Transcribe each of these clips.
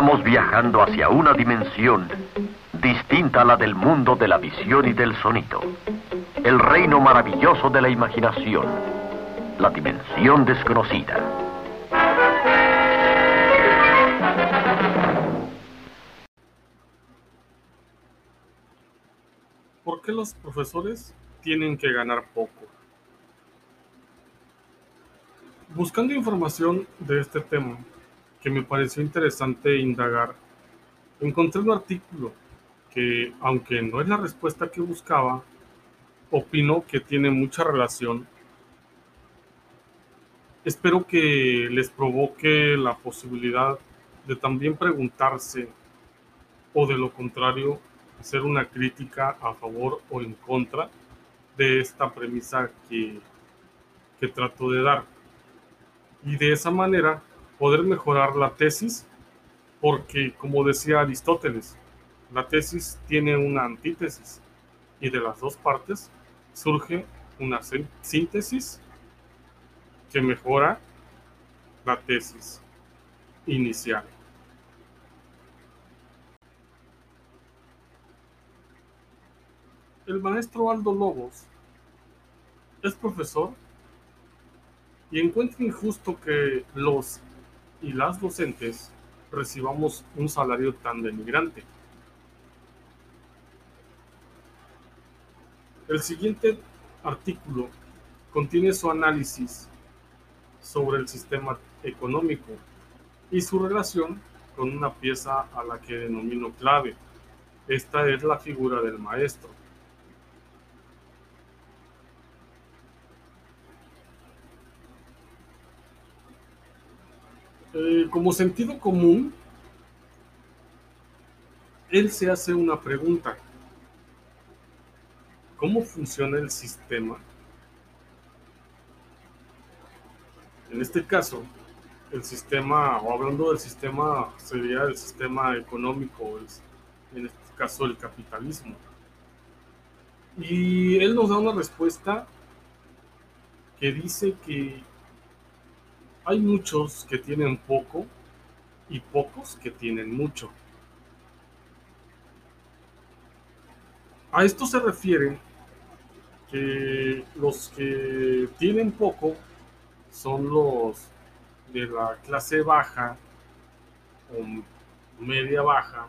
Estamos viajando hacia una dimensión distinta a la del mundo de la visión y del sonido. El reino maravilloso de la imaginación. La dimensión desconocida. ¿Por qué los profesores tienen que ganar poco? Buscando información de este tema, que me pareció interesante indagar, encontré un artículo que, aunque no es la respuesta que buscaba, opino que tiene mucha relación. Espero que les provoque la posibilidad de también preguntarse o de lo contrario hacer una crítica a favor o en contra de esta premisa que, que trato de dar. Y de esa manera poder mejorar la tesis, porque como decía Aristóteles, la tesis tiene una antítesis y de las dos partes surge una síntesis que mejora la tesis inicial. El maestro Aldo Lobos es profesor y encuentra injusto que los y las docentes recibamos un salario tan denigrante. El siguiente artículo contiene su análisis sobre el sistema económico y su relación con una pieza a la que denomino clave. Esta es la figura del maestro. Eh, como sentido común, él se hace una pregunta. ¿Cómo funciona el sistema? En este caso, el sistema, o hablando del sistema, sería el sistema económico, en este caso el capitalismo. Y él nos da una respuesta que dice que hay muchos que tienen poco y pocos que tienen mucho. A esto se refiere que los que tienen poco son los de la clase baja o media baja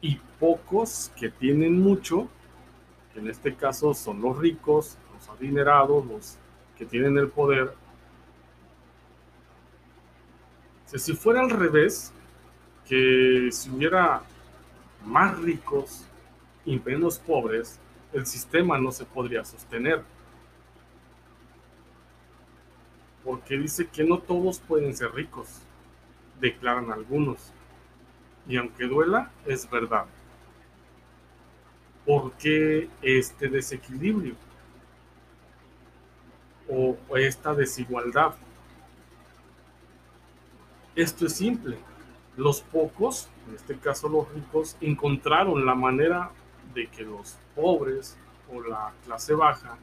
y pocos que tienen mucho, que en este caso son los ricos, los adinerados, los que tienen el poder si fuera al revés, que si hubiera más ricos y menos pobres, el sistema no se podría sostener. Porque dice que no todos pueden ser ricos, declaran algunos. Y aunque duela, es verdad. ¿Por qué este desequilibrio? O esta desigualdad esto es simple. Los pocos, en este caso los ricos, encontraron la manera de que los pobres o la clase baja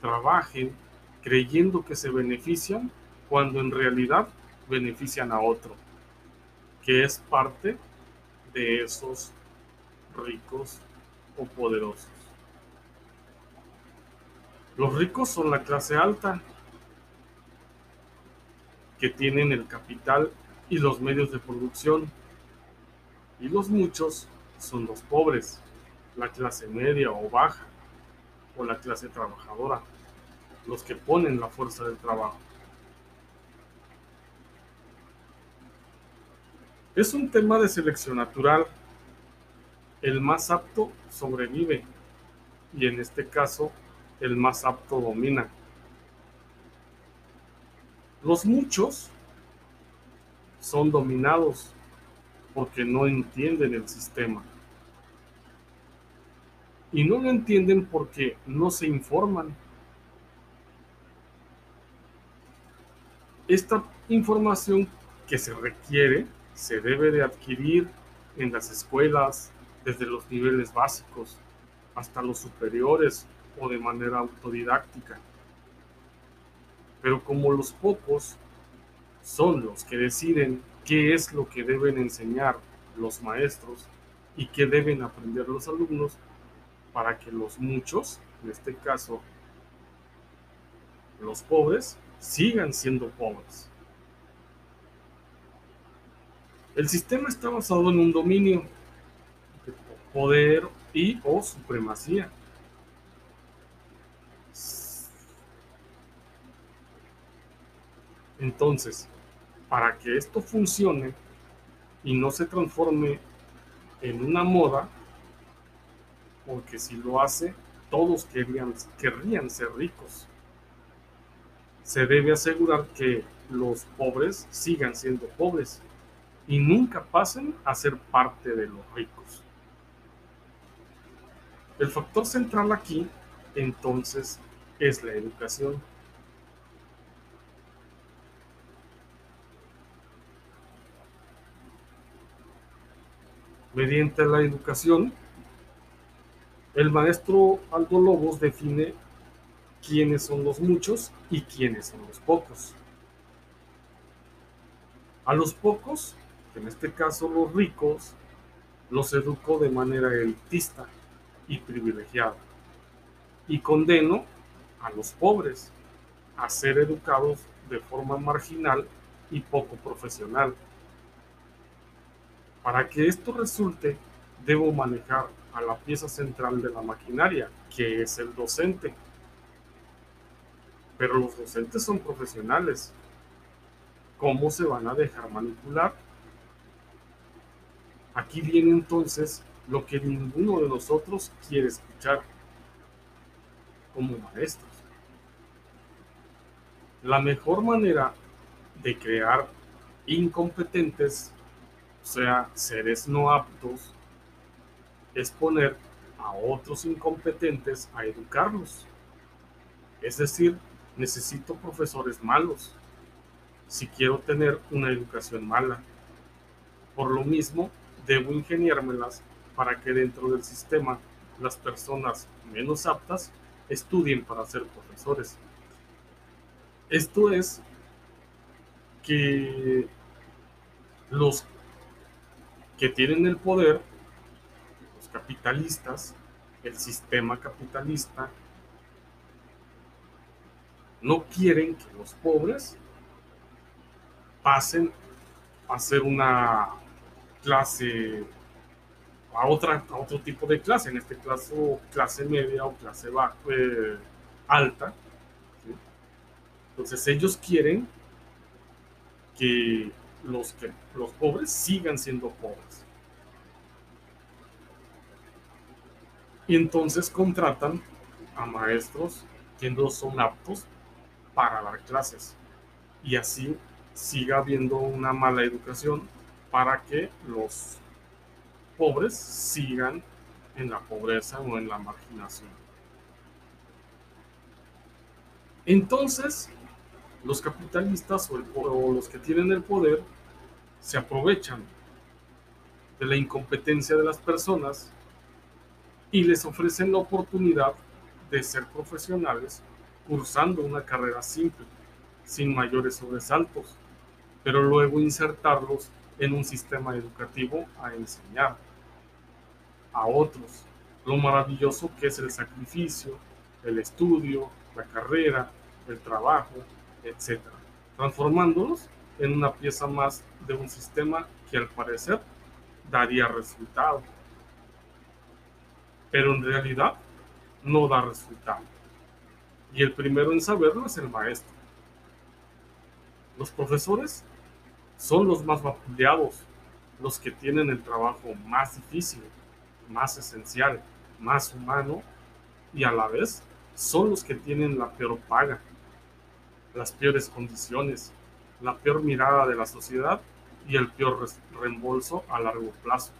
trabajen creyendo que se benefician cuando en realidad benefician a otro, que es parte de esos ricos o poderosos. Los ricos son la clase alta, que tienen el capital y los medios de producción. Y los muchos son los pobres, la clase media o baja, o la clase trabajadora, los que ponen la fuerza del trabajo. Es un tema de selección natural. El más apto sobrevive y en este caso el más apto domina. Los muchos son dominados porque no entienden el sistema. Y no lo entienden porque no se informan. Esta información que se requiere se debe de adquirir en las escuelas desde los niveles básicos hasta los superiores o de manera autodidáctica. Pero como los pocos son los que deciden qué es lo que deben enseñar los maestros y qué deben aprender los alumnos para que los muchos, en este caso los pobres, sigan siendo pobres. El sistema está basado en un dominio, poder y o supremacía. Entonces, para que esto funcione y no se transforme en una moda, porque si lo hace, todos querrían, ser ricos. Se debe asegurar que los pobres sigan siendo pobres y nunca pasen a ser parte de los ricos. El factor central aquí, entonces, es la educación. Mediante la educación, el maestro Aldo Lobos define quiénes son los muchos y quiénes son los pocos. A los pocos, en este caso los ricos, los educó de manera elitista y privilegiada. Y condeno a los pobres a ser educados de forma marginal y poco profesional. Para que esto resulte, debo manejar a la pieza central de la maquinaria, que es el docente. Pero los docentes son profesionales. ¿Cómo se van a dejar manipular? Aquí viene entonces lo que ninguno de nosotros quiere escuchar como maestros. La mejor manera de crear incompetentes sea, seres no aptos, es poner a otros incompetentes a educarlos. Es decir, necesito profesores malos si quiero tener una educación mala. Por lo mismo, debo ingeniármelas para que dentro del sistema las personas menos aptas estudien para ser profesores. Esto es que los que tienen el poder, los capitalistas, el sistema capitalista, no quieren que los pobres pasen a ser una clase, a, otra, a otro tipo de clase, en este caso clase media o clase eh, alta. Entonces ellos quieren que los, que, los pobres sigan siendo pobres. Y entonces contratan a maestros que no son aptos para dar clases. Y así siga habiendo una mala educación para que los pobres sigan en la pobreza o en la marginación. Entonces, los capitalistas o, los que tienen el poder se aprovechan de la incompetencia de las personas y les ofrecen la oportunidad de ser profesionales cursando una carrera simple, sin mayores sobresaltos, pero luego insertarlos en un sistema educativo a enseñar a otros. Lo maravilloso que es el sacrificio, el estudio, la carrera, el trabajo, etc., transformándolos en una pieza más de un sistema que al parecer daría resultado. Pero en realidad no da resultado. Y el primero en saberlo es el maestro. Los profesores son los más vapuleados, los que tienen el trabajo más difícil, más esencial, más humano y a la vez son los que tienen la peor paga, las peores condiciones, la peor mirada de la sociedad y el peor reembolso a largo plazo.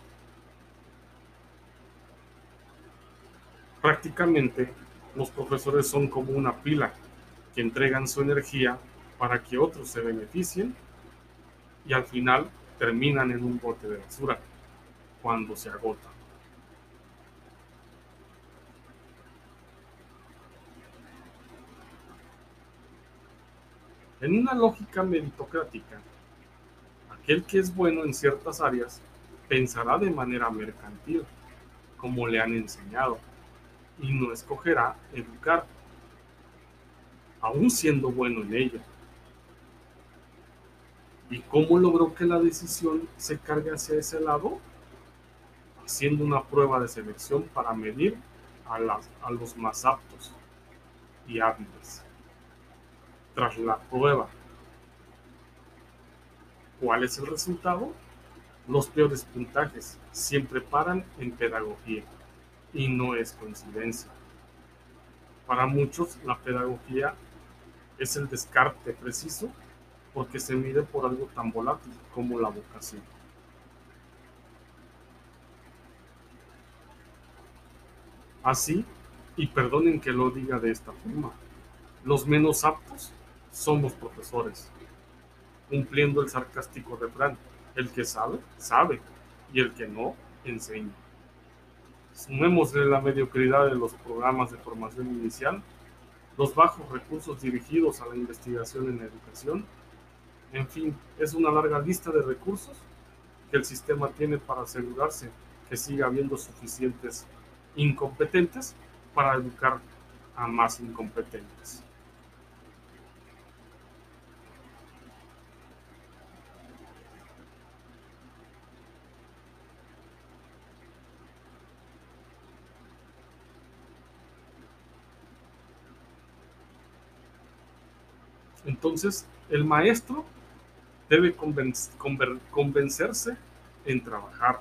Prácticamente, los profesores son como una pila que entregan su energía para que otros se beneficien y al final terminan en un bote de basura cuando se agota. En una lógica meritocrática, Aquel que es bueno en ciertas áreas pensará de manera mercantil, como le han enseñado, y no escogerá educar, aún siendo bueno en ello. ¿Y cómo logró que la decisión se cargue hacia ese lado? Haciendo una prueba de selección para medir a, a los más aptos y hábiles. Tras la prueba, ¿cuál es el resultado? Los peores puntajes siempre paran en pedagogía y no es coincidencia. Para muchos la pedagogía es el descarte preciso porque se mide por algo tan volátil como la vocación. Así, y perdonen que lo diga de esta forma, los menos aptos somos profesores, cumpliendo el sarcástico refrán, el que sabe, sabe, y el que no, enseña. Sumémosle la mediocridad de los programas de formación inicial, los bajos recursos dirigidos a la investigación en educación, en fin, es una larga lista de recursos que el sistema tiene para asegurarse que siga habiendo suficientes incompetentes para educar a más incompetentes. Entonces, el maestro debe convencerse en trabajar,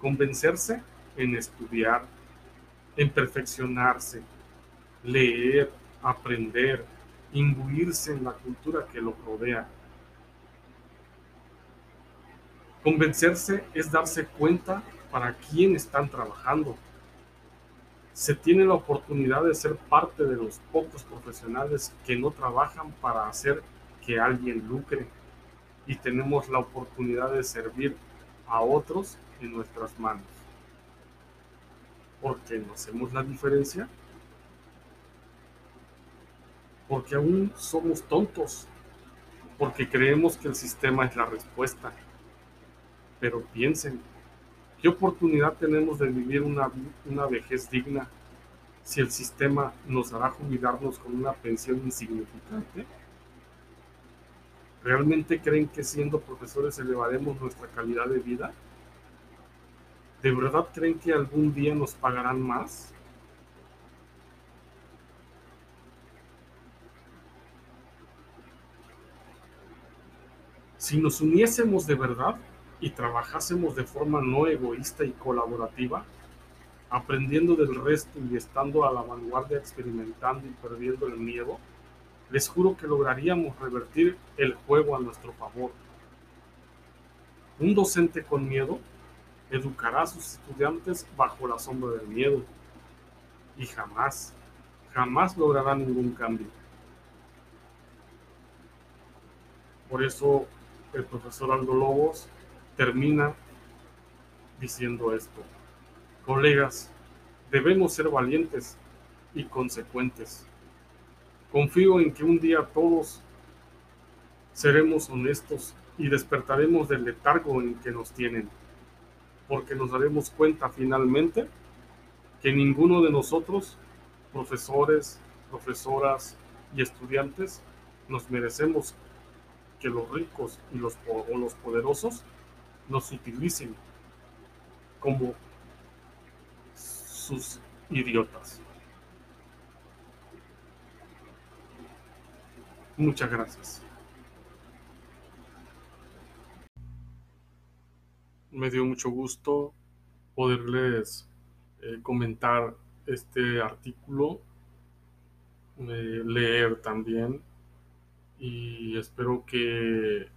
convencerse en estudiar, en perfeccionarse, leer, aprender, imbuirse en la cultura que lo rodea. Convencerse es darse cuenta para quién están trabajando, se tiene la oportunidad de ser parte de los pocos profesionales que no trabajan para hacer que alguien lucre y tenemos la oportunidad de servir a otros en nuestras manos. ¿Por qué no hacemos la diferencia? Porque aún somos tontos, porque creemos que el sistema es la respuesta. Pero piensen, ¿Qué oportunidad tenemos de vivir una, una vejez digna si el sistema nos hará jubilarnos con una pensión insignificante? ¿Realmente creen que siendo profesores elevaremos nuestra calidad de vida? ¿De verdad creen que algún día nos pagarán más? Si nos uniésemos de verdad, y trabajásemos de forma no egoísta y colaborativa, aprendiendo del resto y estando a la vanguardia experimentando y perdiendo el miedo, les juro que lograríamos revertir el juego a nuestro favor. Un docente con miedo educará a sus estudiantes bajo la sombra del miedo y jamás, jamás logrará ningún cambio. Por eso el profesor Aldo Lobos termina diciendo esto. Colegas, debemos ser valientes y consecuentes. Confío en que un día todos seremos honestos y despertaremos del letargo en que nos tienen, porque nos daremos cuenta finalmente que ninguno de nosotros, profesores, profesoras y estudiantes, nos merecemos que los ricos y los, o los poderosos nos utilicen como sus idiotas. Muchas gracias. Me dio mucho gusto poderles eh, comentar este artículo, eh, leer también y espero que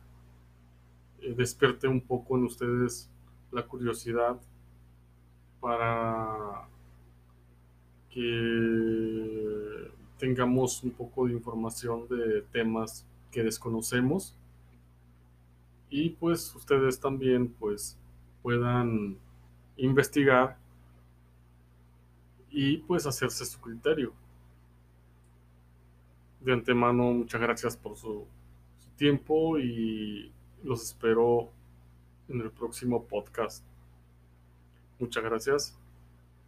eh, despierte un poco en ustedes la curiosidad para que tengamos un poco de información de temas que desconocemos y pues ustedes también pues puedan investigar y pues hacerse su criterio. De antemano muchas gracias por su, su tiempo y los espero en el próximo podcast. Muchas gracias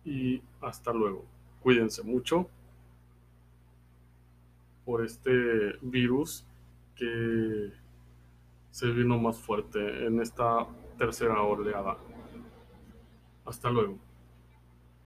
y hasta luego. Cuídense mucho por este virus que se vino más fuerte en esta tercera oleada. Hasta luego.